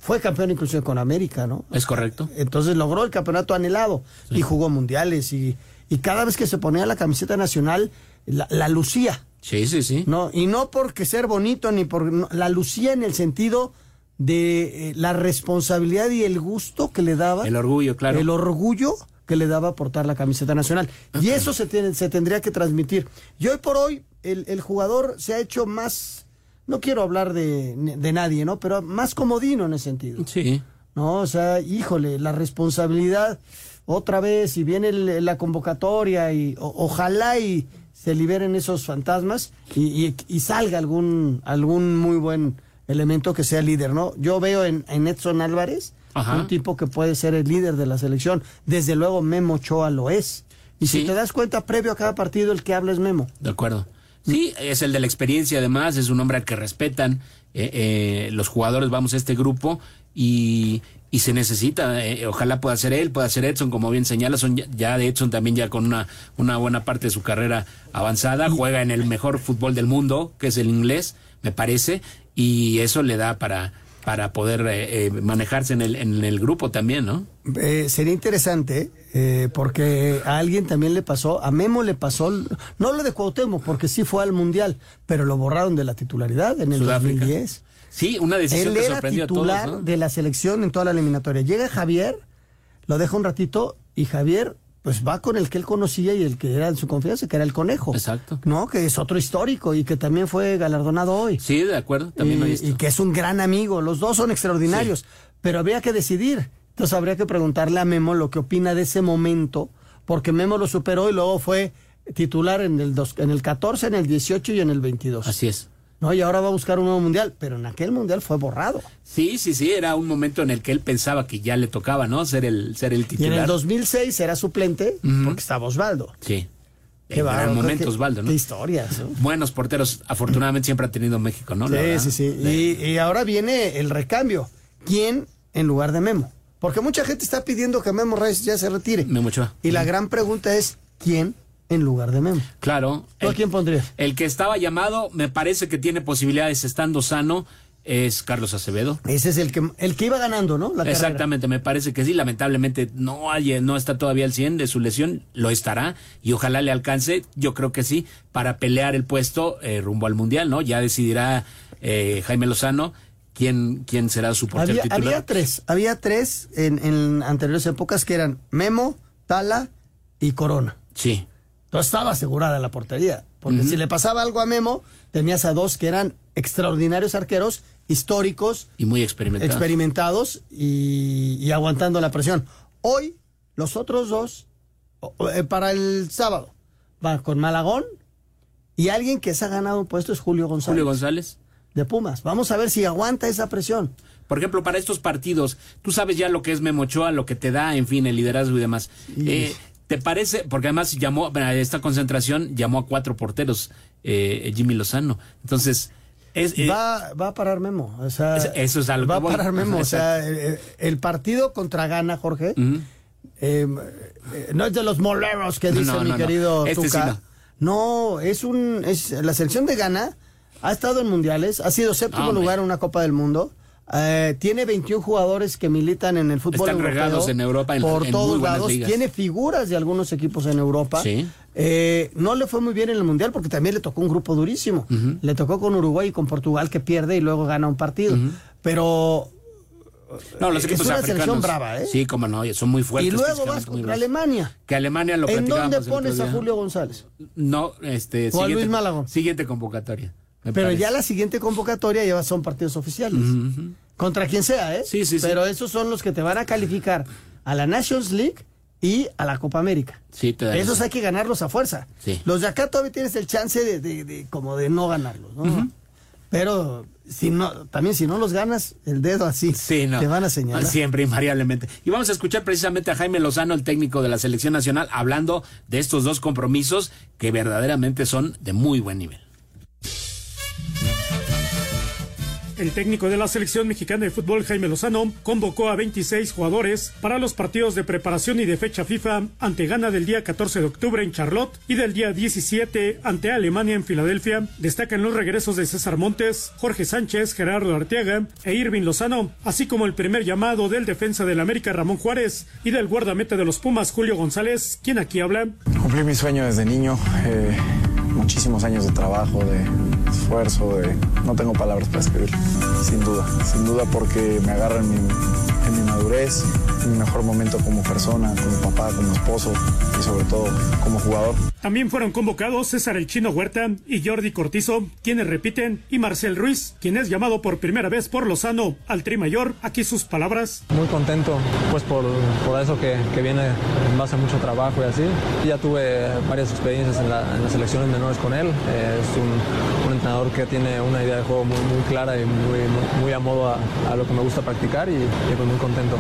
fue campeón inclusive con América, ¿no? Es correcto. Entonces logró el campeonato anhelado y jugó mundiales y, y cada vez que se ponía la camiseta nacional la, la lucía. Sí, sí, sí. No, y no porque ser bonito ni por no, la lucía en el sentido de eh, la responsabilidad y el gusto que le daba. El orgullo, claro. El orgullo que le daba portar la camiseta nacional. Y eso se, tiene, se tendría que transmitir. Y hoy por hoy el, el jugador se ha hecho más, no quiero hablar de, de nadie, ¿no? Pero más comodino en ese sentido. Sí. No, o sea, híjole, la responsabilidad otra vez y viene el- la convocatoria y o- ojalá y se liberen esos fantasmas y, y- y salga algún algún muy buen elemento que sea líder, ¿no? Yo veo en, en Edson Álvarez Ajá. un tipo que puede ser el líder de la selección. Desde luego Memo Ochoa lo es. Y si te das cuenta, previo a cada partido, el que habla es Memo. De acuerdo. Sí, es el de la experiencia además, es un hombre al que respetan eh, eh, los jugadores, vamos a este grupo y, y se necesita, eh, ojalá pueda ser él, pueda ser Edson, como bien señala, son ya, ya de Edson también ya con una, una buena parte de su carrera avanzada, juega en el mejor fútbol del mundo, que es el inglés, me parece, y eso le da para, para poder eh, eh, manejarse en el, en el grupo también, ¿no? Eh, sería interesante eh, porque a alguien también le pasó, a Memo le pasó, no lo de Cuauhtémoc porque sí fue al Mundial, pero lo borraron de la titularidad en el Sudáfrica. 2010. Sí, una decisión Él que era sorprendió titular a todos, ¿no? de la selección en toda la eliminatoria. Llega Javier, lo deja un ratito y Javier pues va con el que él conocía y el que era en su confianza, que era el conejo. Exacto. No, que es otro histórico y que también fue galardonado hoy. Sí, de acuerdo, también lo he y, visto. y que es un gran amigo. Los dos son extraordinarios, pero habría que decidir. Entonces habría que preguntarle a Memo lo que opina de ese momento, porque Memo lo superó y luego fue titular en el, dos- en el 14, en el 18 y en el 22. Así es. No, y ahora va a buscar un nuevo mundial, pero en aquel mundial fue borrado. Sí, sí, sí, era un momento en el que él pensaba que ya le tocaba, ¿no? Ser el, ser el Y en titular. el 2006 era suplente porque estaba Osvaldo. Sí. Qué bárbaro, gran momento qué- Osvaldo, ¿no? Qué historias. ¿no? Buenos porteros, afortunadamente siempre ha tenido México, ¿no? Sí, sí, sí. Y, y ahora viene el recambio. ¿Quién en lugar de Memo? Porque mucha gente está pidiendo que Memo Reyes ya se retire. Memo Ochoa. Y la gran pregunta es, ¿quién en lugar de Memo? Claro. ¿Tú a quién pondrías? El que estaba llamado, me parece que tiene posibilidades estando sano, es Carlos Acevedo. Ese es el que, el que iba ganando, ¿no? La carrera. Exactamente, me parece que sí. Lamentablemente no hay, no está todavía al 100 de su lesión, lo estará y ojalá le alcance, yo creo que sí, para pelear el puesto eh, rumbo al Mundial, ¿no? Ya decidirá eh, Jaime Lozano quién, quién será su portero Había, titular. había tres, había tres en, en anteriores épocas que eran Memo, Tala y Corona. Sí. Entonces estaba asegurada la portería. Porque si le pasaba algo a Memo, tenías a dos que eran extraordinarios arqueros, históricos, Y muy experimentado. experimentados y, y aguantando la presión. Hoy, los otros dos eh, para el sábado va con Malagón y alguien que se ha ganado un puesto es Julio González. Julio González. De Pumas. Vamos a ver si aguanta esa presión. Por ejemplo, para estos partidos, tú sabes ya lo que es Memochoa, lo que te da, en fin, el liderazgo y demás. Eh, ¿Te parece? Porque además llamó, a esta concentración llamó a cuatro porteros, eh, Jimmy Lozano. Entonces, es, eh, va, va a parar Memo. O sea, eso es algo Va a parar Memo. o sea, el, el, partido contra Gana, Jorge, eh, no es de los moleros que dice No, mi no, no. querido Este sí Tuca. no. es un. Es, la selección de Ghana ha estado en mundiales, ha sido séptimo Hombre. lugar en una Copa del Mundo. Eh, tiene 21 jugadores que militan en el fútbol Están europeo regados en Europa en- por en todos muy lados. ligas. Tiene figuras de algunos equipos en Europa. Sí. Eh, no le fue muy bien en el mundial porque también le tocó un grupo durísimo. Le tocó con Uruguay y con Portugal que pierde y luego gana un partido. Pero No, los es equipos una africanos. selección brava, ¿eh? Sí, como no, son muy fuertes. y luego vas contra. Alemania. Que Alemania lo ¿En dónde pones a. Julio González? No, este. O a siguiente- Luis Malagón. Siguiente convocatoria. Pero parece. ya la siguiente convocatoria ya son partidos oficiales. Contra quien sea, ¿eh? Sí, sí, sí. Pero esos son los que te van a calificar a la Nations League y a la Copa América. Sí, te da Esos hay que ganarlos a fuerza. Sí. Los de acá todavía tienes el chance de, de- de- como de no ganarlos, ¿no? Pero si no, también si no los ganas, el dedo así Sí, no. te van a señalar. Siempre, invariablemente. Y vamos a escuchar precisamente a Jaime Lozano, el técnico de la selección nacional, hablando de estos dos compromisos que verdaderamente son de muy buen nivel. El técnico de la selección mexicana de fútbol, Jaime Lozano, convocó a 26 jugadores para los partidos de preparación y de fecha FIFA ante Ghana del día 14 de octubre en Charlotte y del día 17 ante Alemania en Filadelfia. Destacan los regresos de César Montes, Jorge Sánchez, Gerardo Arteaga e Irving Lozano, así como el primer llamado del defensa del América Ramón Juárez y del guardameta de los Pumas Julio González, quien aquí habla. Cumplí mi sueño desde niño, eh, muchísimos años de trabajo, de esfuerzo, de... no tengo palabras para escribir, sin duda, sin duda porque me agarra en mi, en mi madurez, en mi mejor momento como persona, como papá, como esposo y sobre todo como jugador. También fueron convocados César El Chino Huerta y Jordi Cortizo, quienes repiten, y Marcel Ruiz, quien es llamado por primera vez por Lozano al Tri Mayor. Aquí sus palabras. Muy contento pues por, por eso que, que viene en base a mucho trabajo y así. Ya tuve varias experiencias en, la- en las selecciones menores con él. Eh, es un, un que tiene una idea de juego muy, clara y muy, a modo a, lo que me gusta practicar y, y, muy contento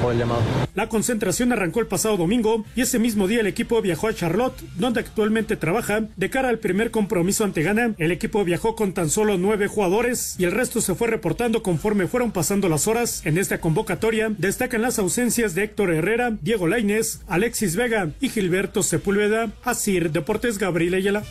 por el llamado. La concentración arrancó el pasado domingo y ese mismo día el equipo viajó a Charlotte, donde actualmente trabaja. De cara al primer compromiso ante Ghana, el equipo viajó con tan solo nueve jugadores y el resto se fue reportando conforme fueron pasando las horas. En esta convocatoria destacan las ausencias de Héctor Herrera, Diego Lainez, Alexis Vega y Gilberto Sepúlveda. Asir Deportes Gabriel Ayala.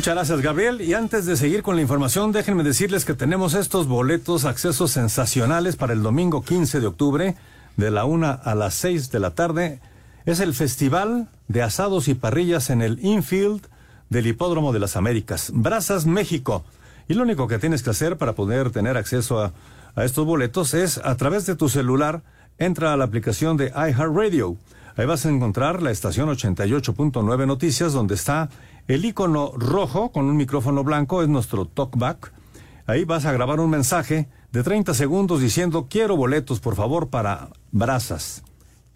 Muchas gracias, Gabriel. Y antes de seguir con la información, déjenme decirles que tenemos estos boletos, accesos sensacionales para el domingo 15 de octubre, de la una a las 6 de la tarde. Es el Festival de Asados y Parrillas en el infield del Hipódromo de las Américas, Brazas, México. Y lo único que tienes que hacer para poder tener acceso a, a estos boletos es a través de tu celular, entra a la aplicación de iHeartRadio. Ahí vas a encontrar la estación 88.9 Noticias, donde está el icono rojo con un micrófono blanco, es nuestro talkback. Ahí vas a grabar un mensaje de 30 segundos diciendo quiero boletos, por favor, para brasas.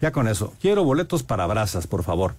Ya con eso, quiero boletos para brasas, por favor.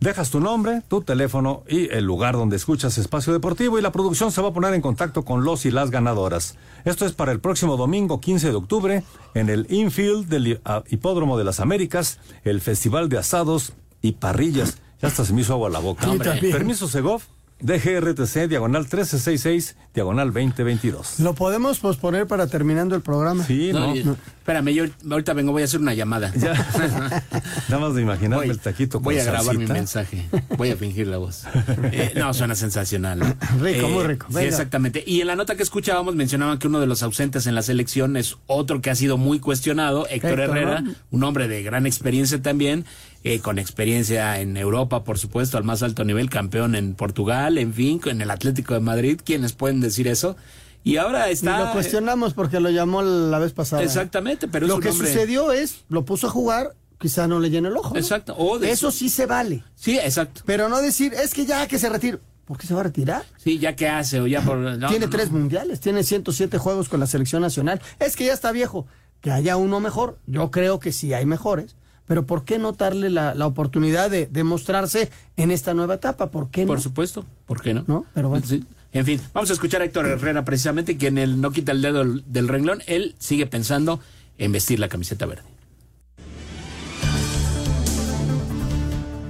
Dejas tu nombre, tu teléfono y el lugar donde escuchas Espacio Deportivo y la producción se va a poner en contacto con los y las ganadoras. Esto es para el próximo domingo 15 de octubre en el infield del ah, Hipódromo de las Américas, el Festival de Asados y Parrillas. Ya hasta se me hizo agua a la boca. Sí, también. Permiso Segov, DGRTC, diagonal 1366, diagonal 2022. Lo podemos posponer para terminando el programa. Sí, no. y- Espérame, yo ahorita vengo, voy a hacer una llamada. *laughs* Nada más de imaginarme Voy- el taquito con Voy a grabar mi mensaje. Voy a fingir la voz. Eh, no, suena sensacional. ¿no? *laughs* Rico, Eh, muy rico. Sí, exactamente. Y en la nota que escuchábamos mencionaban que uno de los ausentes en la selección es otro que ha sido muy cuestionado, Héctor, Héctor, Herrera, ¿no? un hombre de gran experiencia también, eh, con experiencia en Europa, por supuesto, al más alto nivel, campeón en Portugal, en fin, en el Atlético de Madrid. ¿Quiénes pueden decir eso? Y ahora Y está... lo cuestionamos porque lo llamó la vez pasada. Exactamente, pero es lo un que hombre- sucedió es, lo puso a jugar, quizá no le llene el ojo. ¿no? Exacto. O de- Eso sí se vale. Sí, exacto. Pero no decir, es que ya que se retire. ¿Por qué se va a retirar? Sí, ya que hace o ya por... no, tiene no, tres no. mundiales, tiene 107 juegos con la selección nacional. Es que ya está viejo. que haya uno mejor. Yo creo que sí hay mejores. Pero ¿por qué no darle la, la oportunidad de, de mostrarse en esta nueva etapa? ¿Por qué no? Por supuesto, ¿por qué no? ¿No? Pero bueno. Sí. En fin, vamos a escuchar a Héctor Herrera precisamente, quien él no quita el dedo del, del renglón, él sigue pensando en vestir la camiseta verde.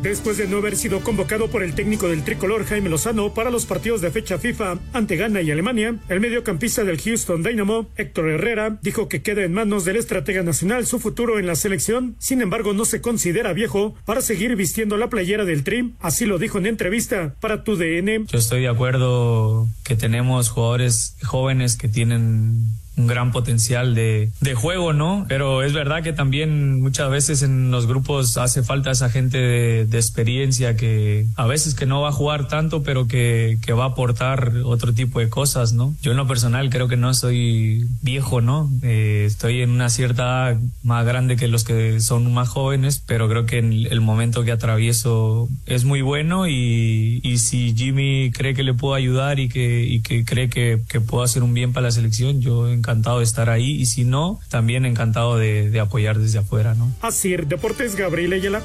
Después de no haber sido convocado por el técnico del tricolor Jaime Lozano para los partidos de fecha FIFA ante Ghana y Alemania, el mediocampista del Houston Dynamo, Héctor Herrera, dijo que queda en manos del estratega nacional su futuro en la selección. Sin embargo, no se considera viejo para seguir vistiendo la playera del Trim. Así lo dijo en entrevista para tu DN. Yo estoy de acuerdo que tenemos jugadores jóvenes que tienen un gran potencial de, de, juego, ¿no? Pero es verdad que también muchas veces en los grupos hace falta esa gente de, experiencia que a veces que no va a jugar tanto, pero que, que, va a aportar otro tipo de cosas, ¿no? Yo en lo personal creo que no soy viejo, ¿no? Eh, estoy en una cierta edad más grande que los que son más jóvenes, pero creo que en el momento que atravieso es muy bueno y, y si Jimmy cree que le puedo ayudar y que, y que cree que, que puedo hacer un bien para la selección, yo encantado de estar ahí y si no, también encantado de, de apoyar desde afuera, ¿no? Así, Deportes Gabriel Ayala.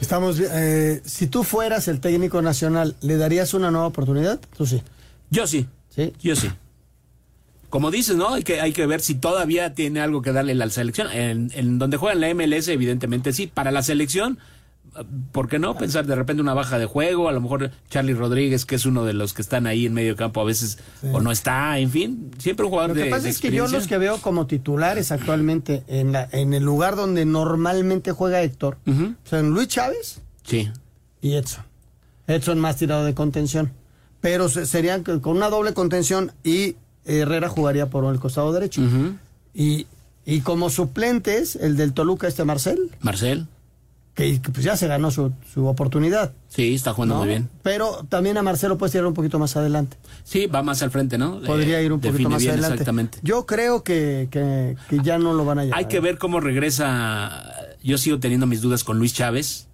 Estamos, eh, si tú fueras el técnico nacional, ¿le darías una nueva oportunidad? Tú sí. Yo sí. Sí. Yo sí. Como dices, ¿no? Hay que, hay que ver si todavía tiene algo que darle a la selección. En, en donde juega en la MLS, evidentemente sí. Para la selección, ¿por qué no? Pensar de repente una baja de juego, a lo mejor Charlie Rodríguez, que es uno de los que están ahí en medio campo, a veces sí. o no está, en fin, siempre un jugador Lo que de, pasa de es que yo los que veo como titulares actualmente en, la, en el lugar donde normalmente juega Héctor, uh -huh. son Luis Chávez sí. y Edson. Edson más tirado de contención. Pero serían con una doble contención y Herrera jugaría por el costado derecho. Uh -huh. y, y como suplentes, el del Toluca, este Marcel. Marcel que, pues ya se ganó su, su oportunidad. Sí, está jugando ¿no? muy bien. Pero también a Marcelo puede tirar un poquito más adelante. Sí, va más al frente, ¿no? Podría ir un eh, poquito más bien, adelante. Exactamente. Yo creo que, que, que, ya no lo van a llevar. Hay que ver cómo regresa. Yo sigo teniendo mis dudas con Luis Chávez,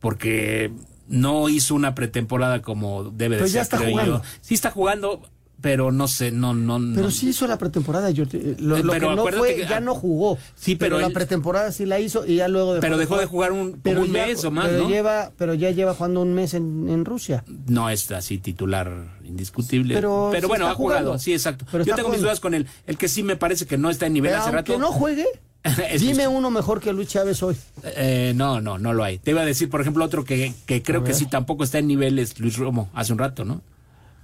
porque no hizo una pretemporada como debe pues de ser. ya está jugando. Yo. Sí está jugando, pero no sé, no, no. Pero no. sí hizo la pretemporada, yo, lo, lo pero que no fue, que, ya no jugó. Sí, pero, pero él, la pretemporada sí la hizo y ya luego Pero dejó de jugar un, como un ya, mes o más, pero ¿no? Lleva, pero ya lleva jugando un mes en, en Rusia. No es así titular indiscutible. Pero, pero sí bueno, ha jugado, jugando. sí, exacto. Yo tengo jugando. mis dudas con él. El que sí me parece que no está en nivel pero hace aunque rato. no juegue. *laughs* Dime uno mejor que Luis Chávez hoy. Eh, no, no, no lo hay. Te iba a decir, por ejemplo, otro que, que creo que sí tampoco está en nivel es Luis Romo, hace un rato, ¿no?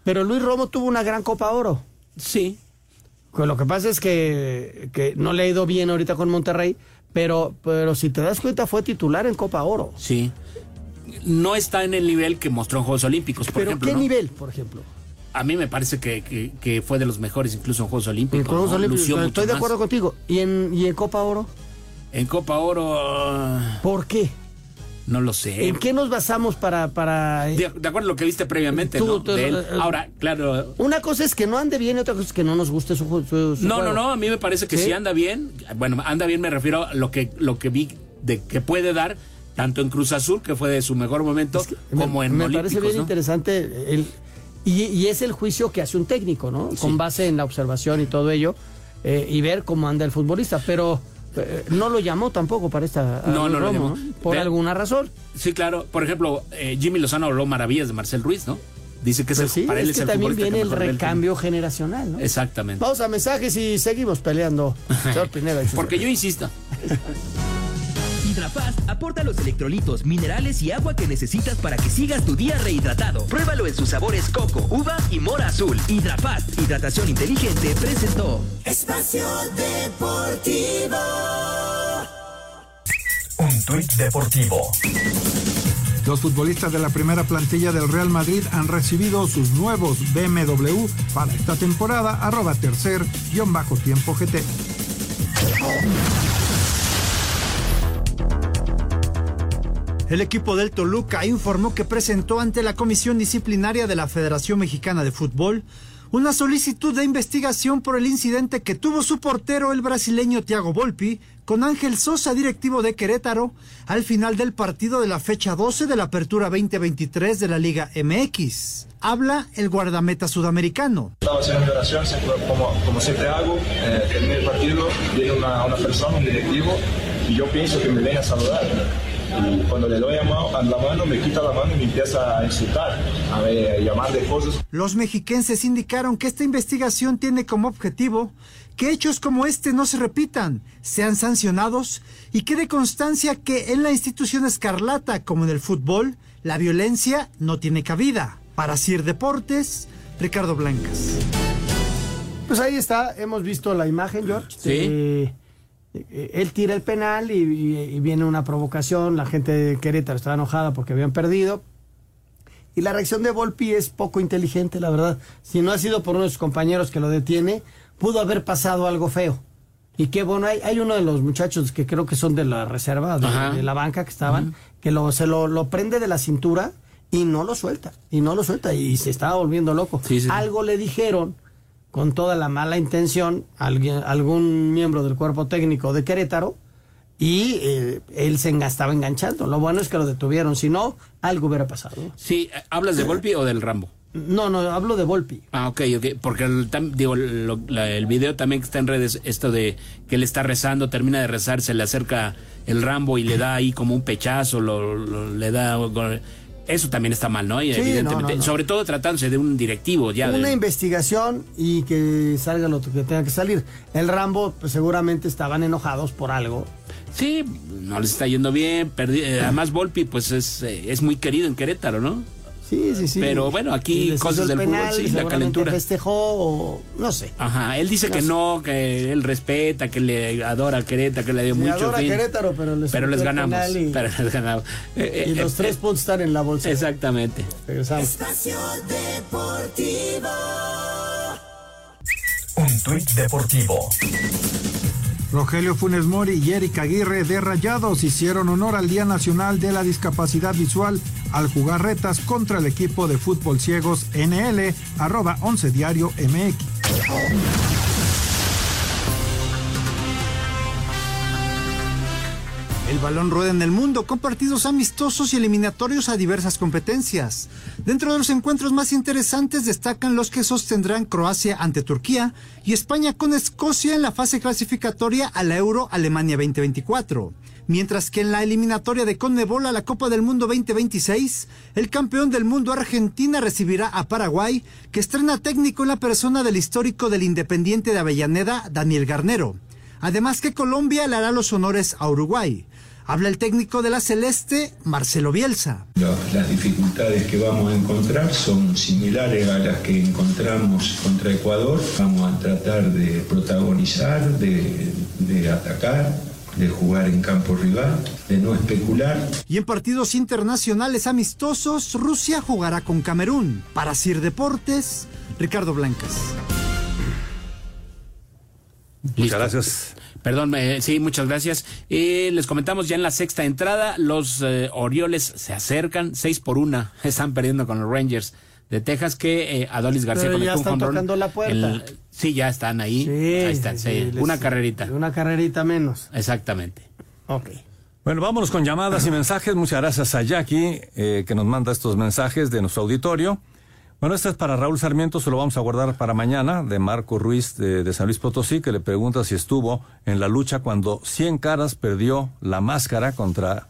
Pero Luis Romo tuvo una gran Copa Oro. Sí. Pues lo que pasa es que, que no le ha ido bien ahorita con Monterrey, pero, pero si te das cuenta fue titular en Copa Oro. Sí. No está en el nivel que mostró en Juegos Olímpicos, por ¿Pero ejemplo. qué ¿no? nivel, por ejemplo? A mí me parece que, que, que, fue de los mejores incluso en Juegos Olímpicos. En Juegos ¿no? Olímpicos, estoy de acuerdo más. contigo. ¿Y en, ¿Y en Copa Oro? En Copa Oro... ¿Por qué? No lo sé. ¿En qué nos basamos para...? para... De, de acuerdo a lo que viste previamente, Tú, ¿no? tú, De él. eh, Ahora, claro... Una cosa es que no ande bien y otra cosa es que no nos guste su, su, su No, juego. no, no, a mí me parece que ¿Sí? Anda bien. Bueno, anda bien me refiero a lo que, lo que vi de que puede dar tanto en Cruz Azul, que fue de su mejor momento, es que como me, en Me Olímpicos, parece bien ¿no? interesante el, y, y, es el juicio que hace un técnico, ¿no? Sí. Con base en la observación y todo ello, eh, y ver cómo anda el futbolista, pero eh, no lo llamó tampoco para esta no, no, Romo, lo llamó. ¿no? por alguna razón. Sí, claro. Por ejemplo, eh, Jimmy Lozano habló maravillas de Marcel Ruiz, ¿no? Dice que pues sí, para es él que es el también viene el que recambio generacional, ¿no? Exactamente. Vamos a mensajes y seguimos peleando. *laughs* Señor Pineda. Porque yo insisto. *laughs* Hidrafast aporta los electrolitos, minerales y agua que necesitas para que sigas tu día rehidratado. Pruébalo en sus sabores coco, uva y mora azul. Hidrafast, hidratación inteligente, presentó. Espacio Deportivo. Un tuit deportivo. Los futbolistas de la primera plantilla del Real Madrid han recibido sus nuevos BMW para esta temporada, arroba tercer guion bajo tiempo GT. El equipo del Toluca informó que presentó ante la Comisión Disciplinaria de la Federación Mexicana de Fútbol una solicitud de investigación por el incidente que tuvo su portero el brasileño Thiago Volpi con Ángel Sosa, directivo de Querétaro, al final del partido de la fecha 12 de la Apertura 2023 de la Liga MX. Habla el guardameta sudamericano. Estaba haciendo mi oración, como, como siempre hago, eh, terminé el partido, viene una, una persona, un directivo, y yo pienso que me viene a saludar. Cuando le doy a, ma- a la mano, me quita la mano y me empieza a insultar, a, llamar de cosas. Los mexiquenses indicaron que esta investigación tiene como objetivo que hechos como este no se repitan, sean sancionados y quede constancia que en la institución escarlata como en el fútbol, la violencia no tiene cabida. Para Sir Deportes, Ricardo Blancas. Pues ahí está, hemos visto la imagen, George. Sí. de- él tira el penal y, y- y viene una provocación. La gente de Querétaro estaba enojada porque habían perdido. Y la reacción de Volpi es poco inteligente, la verdad. Si no ha sido por uno de sus compañeros que lo detiene, pudo haber pasado algo feo. Y qué bueno, hay, hay uno de los muchachos que creo que son de la reserva, de, la banca que estaban, que lo, se lo, lo prende de la cintura y no lo suelta. Y no lo suelta y se estaba volviendo loco. Algo le dijeron con toda la mala intención alguien, algún miembro del cuerpo técnico de Querétaro y eh, él se estaba enganchando. Lo bueno es que lo detuvieron, si no, algo hubiera pasado. Sí, ¿hablas de Volpi o del Rambo? No, no, hablo de Volpi. Ah, ok, ok. Porque el, tam- digo, lo- la- el video también que está en redes, esto de que él está rezando, termina de rezar, se le acerca el Rambo y le da ahí como un pechazo, lo, lo- le da... Eso también está mal, ¿no? Y Sí, evidentemente. no. Sobre todo tratándose de un directivo ya. Una de- investigación y que salga lo que tenga que salir. El Rambo, pues seguramente estaban enojados por algo. Sí, no les está yendo bien. eh, además, Volpi, pues es, eh, es muy querido en Querétaro, ¿no? Sí, sí, sí. Pero bueno, Y aquí les cosas el del penal, fútbol, sí, la calentura. festejó o no sé. Ajá, él dice No que sé. no, que él respeta, que le adora a Querétaro, que le dio Se mucho. adora fin. Querétaro, pero les Pero les ganamos. y- Pero les ganamos. Eh, Y eh, los eh, tres puntos están en la bolsa. Exactamente. Regresamos. Espacio Deportivo. Un tuit deportivo. Rogelio Funes Mori y Eric Aguirre de Rayados hicieron honor al Día Nacional de la Discapacidad Visual al jugar retas contra el equipo de fútbol ciegos NL, arroba 11 diario MX. El balón rueda en el mundo con partidos amistosos y eliminatorios a diversas competencias. Dentro de los encuentros más interesantes destacan los que sostendrán Croacia ante Turquía y España con Escocia en la fase clasificatoria a la Euro Alemania 2024. Mientras que en la eliminatoria de Conmebol a la Copa del Mundo 2026, el campeón del mundo Argentina recibirá a Paraguay, que estrena técnico en la persona del histórico del Independiente de Avellaneda, Daniel Garnero. Además que Colombia le hará los honores a Uruguay. Habla el técnico de la Celeste, Marcelo Bielsa. La- Las dificultades que vamos a encontrar son similares a las que encontramos contra Ecuador. Vamos a tratar de protagonizar, de, de atacar, de jugar en campo rival, de no especular. Y en partidos internacionales amistosos, Rusia jugará con Camerún. Para Sir Deportes, Ricardo Blancas. Muchas gracias. Perdón, eh, sí, muchas gracias. Eh, les comentamos ya en la sexta entrada, los eh, Orioles se acercan, seis por una, *laughs* están perdiendo con los Rangers de Texas, que eh, Adolis García Pero ya conectó un están tocando la puerta. El- sí, ya están ahí. Sí, ahí están, sí, sí, les- una carrerita. Una carrerita menos. Exactamente. Ok. Bueno, vámonos con llamadas y mensajes. Muchas gracias a Jackie, eh, que nos manda estos mensajes de nuestro auditorio. Bueno, este es para Raúl Sarmiento, se lo vamos a guardar para mañana, de Marco Ruiz de, de San Luis Potosí, que le pregunta si estuvo en la lucha cuando 100 caras perdió la máscara contra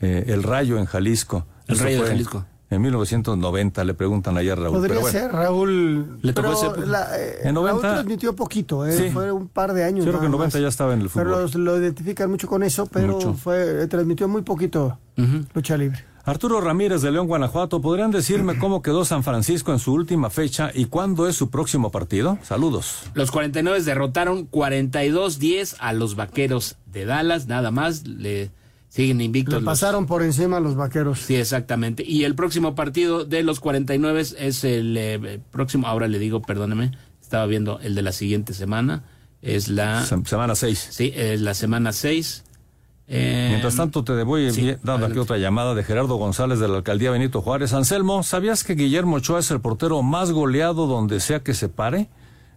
eh, el Rayo en Jalisco. El Rayo de Jalisco. En 1990, le preguntan ayer Raúl. Podría pero bueno. ser, Raúl. Le tocó pero ese- la, eh, En 90 Raúl transmitió poquito, eh, Sí. fue un par de años. Yo creo que en nada 90 más. ya estaba en el fútbol. Pero lo identifican mucho con eso, pero Mucho. fue eh, transmitió muy poquito lucha libre. Arturo Ramírez de León, Guanajuato, ¿podrían decirme cómo quedó San Francisco en su última fecha y cuándo es su próximo partido? Saludos. Los 49 derrotaron 42-10 a los Vaqueros de Dallas, nada más. Le siguen invictos. Le los- pasaron por encima a los vaqueros. Sí, exactamente. Y el próximo partido de los 49 es el eh, próximo, ahora le digo, perdóneme, estaba viendo el de la siguiente semana, es la... semana 6. Sí, es la semana 6. Eh, Mientras tanto, te voy sí, dando aquí otra llamada de Gerardo González de la alcaldía Benito Juárez. Anselmo, ¿sabías que Guillermo Ochoa es el portero más goleado donde sea que se pare?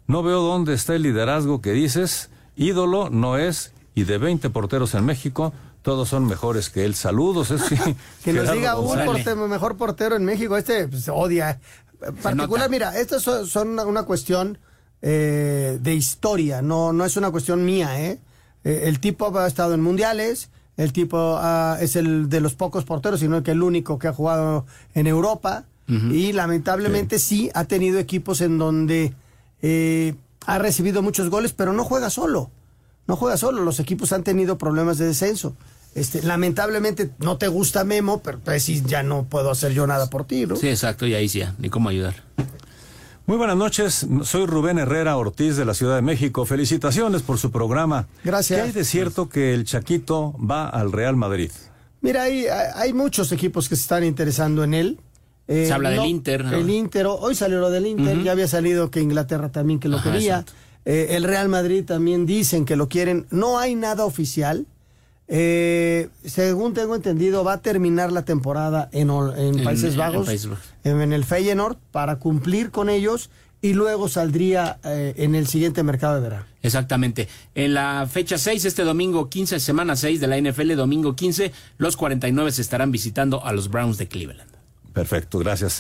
No veo dónde está el liderazgo que dices. Ídolo no es, y de 20 porteros en México, todos son mejores que él. Saludos. Es *laughs* que, Que nos diga un portero, mejor portero en México. Este pues, odia. Particular, mira, estas son, son una, una cuestión eh, de historia, no, no es una cuestión mía, ¿eh? Eh, El tipo ha estado en mundiales, el tipo ah, es el de los pocos porteros, sino que el único que ha jugado en Europa. Y lamentablemente sí. ha tenido equipos en donde eh, ha recibido muchos goles, pero no juega solo. No juega solo. Los equipos han tenido problemas de descenso. Este, lamentablemente no te gusta Memo, pero pues sí, ya no puedo hacer yo nada por ti, ¿no? Sí, exacto, y ahí sí, ya, ni cómo ayudar. Muy buenas noches, soy Rubén Herrera Ortiz de la Ciudad de México. Felicitaciones por su programa. Gracias. ¿Qué hay de cierto que el Chaquito va al Real Madrid? Mira, hay, hay muchos equipos que se están interesando en él. Eh, Se habla del Inter, ¿no? El Inter, hoy salió lo del Inter, ya había salido que Inglaterra también que lo Ajá, quería. Eh, el Real Madrid también dicen que lo quieren. No hay nada oficial. Eh, según tengo entendido, va a terminar la temporada en, en En- Países Bajos, en, en el Feyenoord, para cumplir con ellos y luego saldría eh, en el siguiente mercado de verano. Exactamente. En la fecha 6, este domingo 15, semana 6 de la NFL, domingo 15, los 49 se estarán visitando a los Browns de Cleveland. Perfecto, gracias.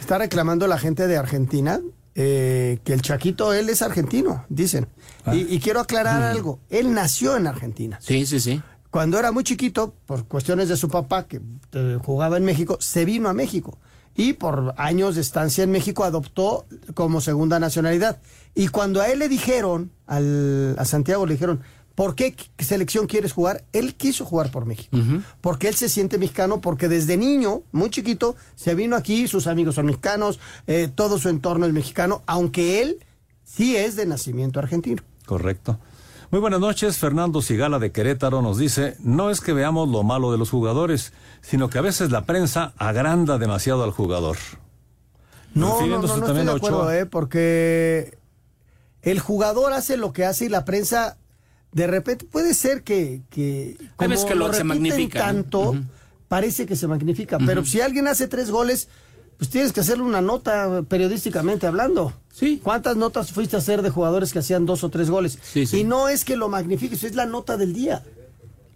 Está reclamando la gente de Argentina eh, que el Chaquito, él es argentino, dicen. Y, y quiero aclarar algo, él nació en Argentina. Sí, sí, sí. Cuando era muy chiquito, por cuestiones de su papá, que eh, jugaba en México, se vino a México. Y por años de estancia en México adoptó como segunda nacionalidad. Y cuando a él le dijeron, al, a Santiago le dijeron, ¿por qué qué selección quieres jugar? Él quiso jugar por México. Porque él se siente mexicano, porque desde niño, muy chiquito, se vino aquí, sus amigos son mexicanos, eh, todo su entorno es mexicano, aunque él sí es de nacimiento argentino. Correcto. Muy buenas noches, Fernando Sigala de Querétaro nos dice, no es que veamos lo malo de los jugadores, sino que a veces la prensa agranda demasiado al jugador. No, no, no, no estoy de acuerdo, eh, porque el jugador hace lo que hace y la prensa de repente puede ser que, que veces que lo- se repiten magnifica, ¿no? tanto, parece que se magnifica, pero si alguien hace tres goles, pues tienes que hacerle una nota periodísticamente hablando. Sí. ¿Cuántas notas fuiste a hacer de jugadores que hacían dos o tres goles? Sí, sí. Y no es que lo magnifiques, es la nota del día.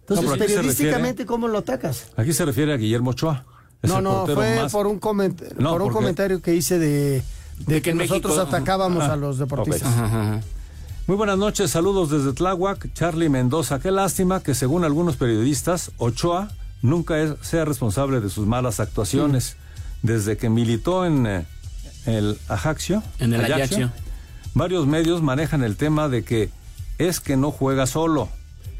Entonces, No, periodísticamente, ¿cómo lo atacas? Aquí se refiere a Guillermo Ochoa. No, no, fue más- por un, coment- No, por un porque- comentario que hice de, de que, nosotros México- atacábamos Ah, a los deportistas. Muy buenas noches, saludos desde Tláhuac, Charlie Mendoza. Qué lástima que según algunos periodistas, Ochoa nunca es- sea responsable de sus malas actuaciones. Desde que militó en eh, el Ajaxio, En el Ajaxio. varios medios manejan el tema de que es que no juega solo.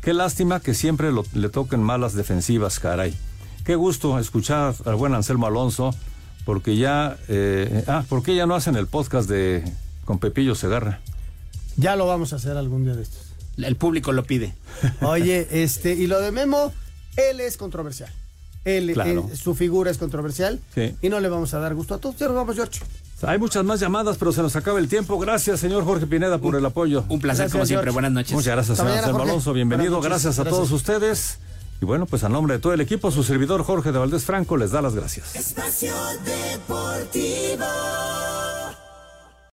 Qué lástima que siempre lo- le toquen malas defensivas, caray. Qué gusto escuchar al buen Anselmo Alonso, porque ya, eh, ah, ¿por qué ya no hacen el podcast de con Pepillo Segarra? Ya lo vamos a hacer algún día de estos. El público lo pide. Oye, este, y lo de Memo, él es controversial. Él, Claro. él- su figura es controversial. Sí. Y no le vamos a dar gusto a todos. Ya nos vamos, George. Hay muchas más llamadas, pero se nos acaba el tiempo. Gracias, señor Jorge Pineda, por el apoyo. Un placer, Gracias, como siempre. Buenas noches. Muchas gracias, señor mañana. Alonso. Bienvenido. Gracias a Gracias. todos ustedes. Y bueno, pues a nombre de todo el equipo, su servidor Jorge de Valdés Franco les da las gracias. Espacio Deportivo.